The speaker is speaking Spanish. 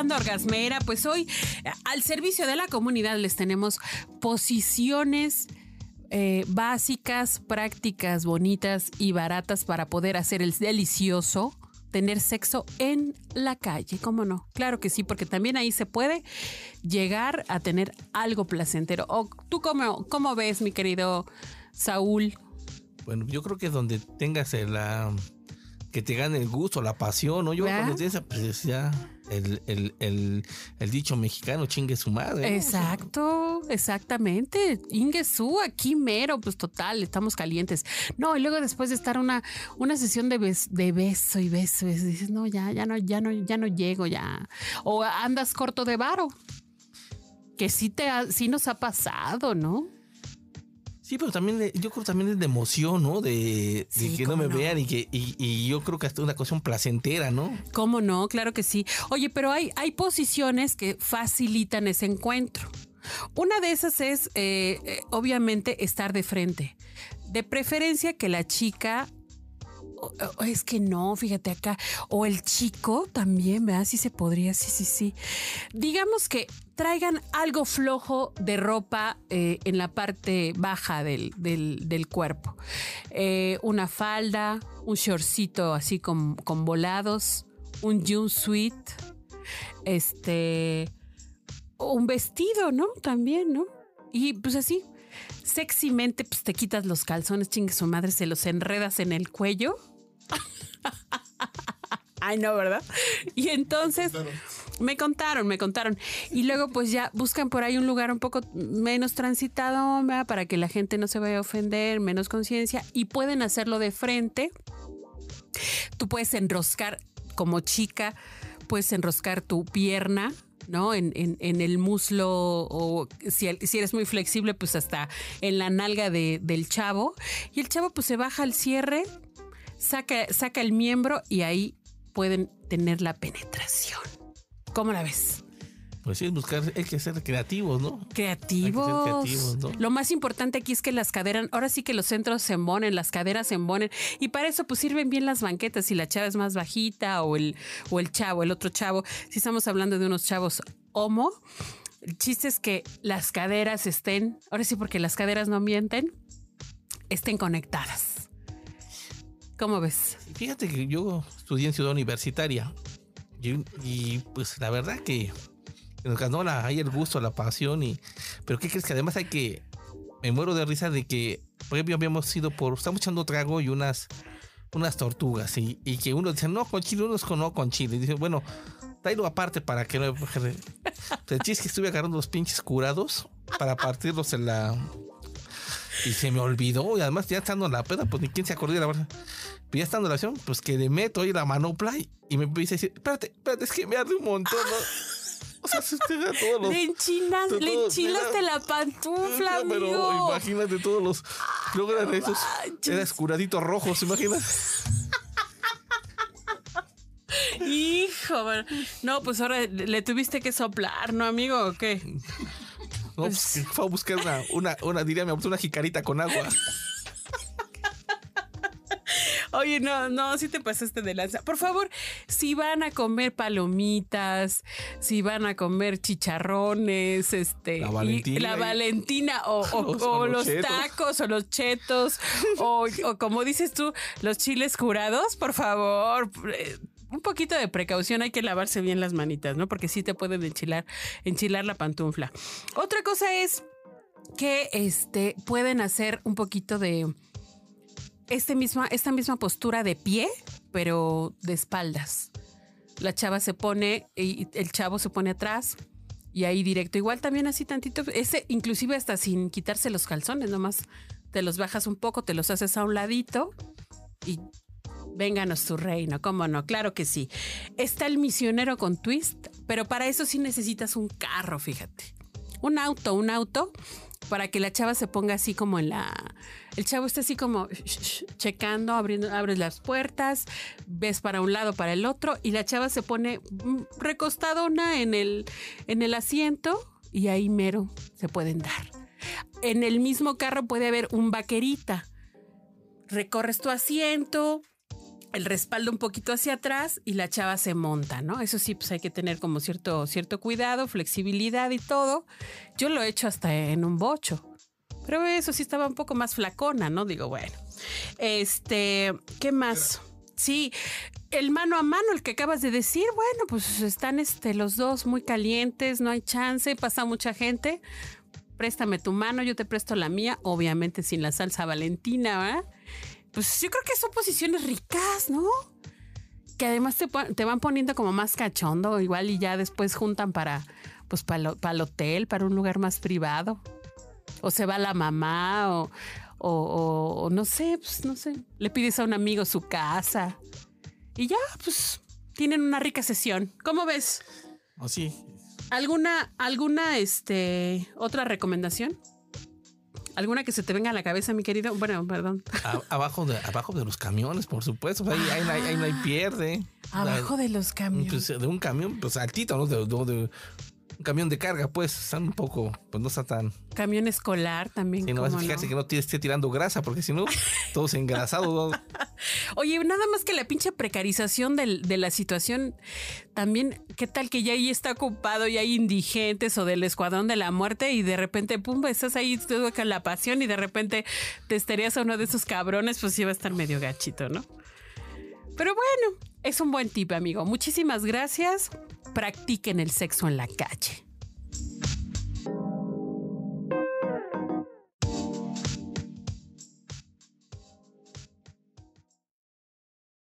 Banda orgasmera, pues hoy eh, al servicio de la comunidad les tenemos posiciones eh, básicas, prácticas, bonitas y baratas para poder hacer el delicioso tener sexo en la calle, ¿cómo no? Claro que sí, porque también ahí se puede llegar a tener algo placentero. ¿O tú cómo, cómo ves, mi querido Saúl? Bueno, yo creo que es donde tengas la que te gane el gusto, la pasión, ¿no? Yo ¿Verdad? cuando esa, pues ya el, el, el, dicho mexicano chingue su madre. Exacto, exactamente. Ingesú, aquí mero, pues total, estamos calientes. No, y luego después de estar una, una sesión de, bes- de beso y beso, es- dices, no, ya, ya no, ya no, ya no llego, ya. O andas corto de varo. Que sí te ha- sí nos ha pasado, ¿no? Sí, pero también yo creo también es de emoción, ¿no? De, que no me no. vean y que y, y yo creo que hasta una cuestión placentera, ¿no? ¿Cómo no? Claro que sí. Oye, pero hay, hay posiciones que facilitan ese encuentro. Una de esas es, eh, eh, obviamente, estar de frente. De preferencia que la chica... es que no, fíjate acá. O el chico también, ¿verdad? Sí se podría, sí, sí, sí. Digamos que traigan algo flojo de ropa eh, en la parte baja del, del- del cuerpo. Eh, una falda, un shortcito así con, con volados, un jumpsuit, este, un vestido, ¿no? También, ¿no? Y pues así, sexymente, pues te quitas los calzones, chingue su madre, se los enredas en el cuello. Ay, no, ¿verdad? Y entonces me contaron, me contaron. Y luego pues ya buscan por ahí un lugar un poco menos transitado, ¿verdad? Para que la gente no se vaya a ofender, menos conciencia. Y pueden hacerlo de frente. Tú puedes enroscar como chica, puedes enroscar tu pierna. ¿no? En, en- en el muslo o si, si eres muy flexible, pues hasta en la nalga de- del chavo. Y el chavo pues se baja al cierre, saca, saca el miembro y ahí pueden tener la penetración. ¿Cómo la ves? Pues sí, buscar, hay que ser creativos, ¿no? Creativos. Hay que ser creativos, ¿no? Lo más importante aquí es que las caderas, ahora sí que los centros se embonen, las caderas se embonen. Y para eso pues sirven bien las banquetas. Si la chava es más bajita o el, o el chavo, el otro chavo. Si estamos hablando de unos chavos homo, el chiste es que las caderas estén, ahora sí porque las caderas no mienten, estén conectadas. ¿Cómo ves? Fíjate que yo estudié en Ciudad Universitaria y, y, pues la verdad que nos ganó la, hay el gusto, la pasión y pero qué crees que además hay que me muero de risa de que ejemplo habíamos ido por estamos echando trago y unas unas tortugas y, y que uno dice no con chile unos con no con chile y dice bueno tráelo aparte para que no el chiste es que estuve agarrando los pinches curados para partirlos en la y se me olvidó y además ya estando en la peda pues ni quién se acordó de la verdad pero ya estando en la acción, pues que le meto ahí la manopla y, y me empieza a decir, espérate, espérate, es que me arde un montón, ¿no? O sea, se todos los... Le enchinas, todo- le enchilaste mira, la pantufla, Pero amigo. imagínate todos los... Luego eran esos... Eran curaditos rojos, imaginas. Hijo, no, pues ahora le tuviste que soplar, ¿no, amigo? ¿O qué? No, pues que fue a buscar una, una, una, diría mi una jicarita con agua. Oye, no, no, sí te pasaste de lanza. Por favor, si van a comer palomitas, si van a comer chicharrones, este, La y- Valentina la Valentina o, o- Los- o o los los chetos. tacos o los chetos o, o como dices tú, los chiles curados, por favor. eh, Un poquito de precaución, hay que lavarse bien las manitas, ¿no? Porque sí te pueden enchilar, enchilar la pantufla. Otra cosa es que este, pueden hacer un poquito de este misma, esta misma postura de pie, pero de espaldas. La chava se pone y el chavo se pone atrás y ahí directo. Igual también así tantito, ese inclusive hasta sin quitarse los calzones, nomás te los bajas un poco, te los haces a un ladito y vénganos tu reino, cómo no, claro que sí. Está el misionero con twist, pero para eso sí necesitas un carro, fíjate. Un auto, un auto, para que la chava se ponga así como en la... El chavo está así como checando, abriendo, abres las puertas, ves para un lado, para el otro, y la chava se pone mm, recostadona en el, en el asiento y ahí mero se pueden dar. En el mismo carro puede haber un vaquerita. Recorres tu asiento, el respaldo un poquito hacia atrás y la chava se monta, ¿no? Eso sí, pues hay que tener como cierto, cierto cuidado, flexibilidad y todo. Yo lo he hecho hasta en un bocho. Pero eso sí estaba un poco más flacona, ¿no? Digo, bueno. Este, ¿qué más? Sí, el mano a mano, el que acabas de decir, bueno, pues están este, los dos muy calientes, no hay chance, pasa mucha gente. Préstame tu mano, yo te presto la mía, obviamente sin la salsa valentina, ¿verdad? Pues yo creo que son posiciones ricas, ¿no? Que además te, van poniendo como más cachondo, igual y ya después juntan para, pues para, el hotel, para un lugar más privado. O se va la mamá, o, o, no sé, pues no sé, le pides a un amigo su casa. Y ya, pues tienen una rica sesión. ¿Cómo ves? Así. ¿Alguna, alguna, este, otra recomendación? ¿Alguna que se te venga a la cabeza, mi querido? Bueno, perdón. abajo, de, abajo de los camiones, por supuesto. Ahí, ahí, no hay pierde. Abajo de los camiones. Pues, de un camión, pues altito, ¿no? De, de, un camión de carga, pues, están un poco, pues no está tan. Camión escolar también. Sí, no vas a fijarse que no esté tirando grasa, porque si no, todos engrasados. Oye, nada más que la pinche precarización de la situación, también, ¿qué tal que ya ahí está ocupado y hay indigentes o del escuadrón de la muerte y de repente, pum, estás ahí con la pasión y de repente te estarías a uno de esos cabrones, pues iba a estar medio gachito, ¿no? Pero bueno, es un buen tip, amigo. Muchísimas gracias. Practiquen el sexo en la calle.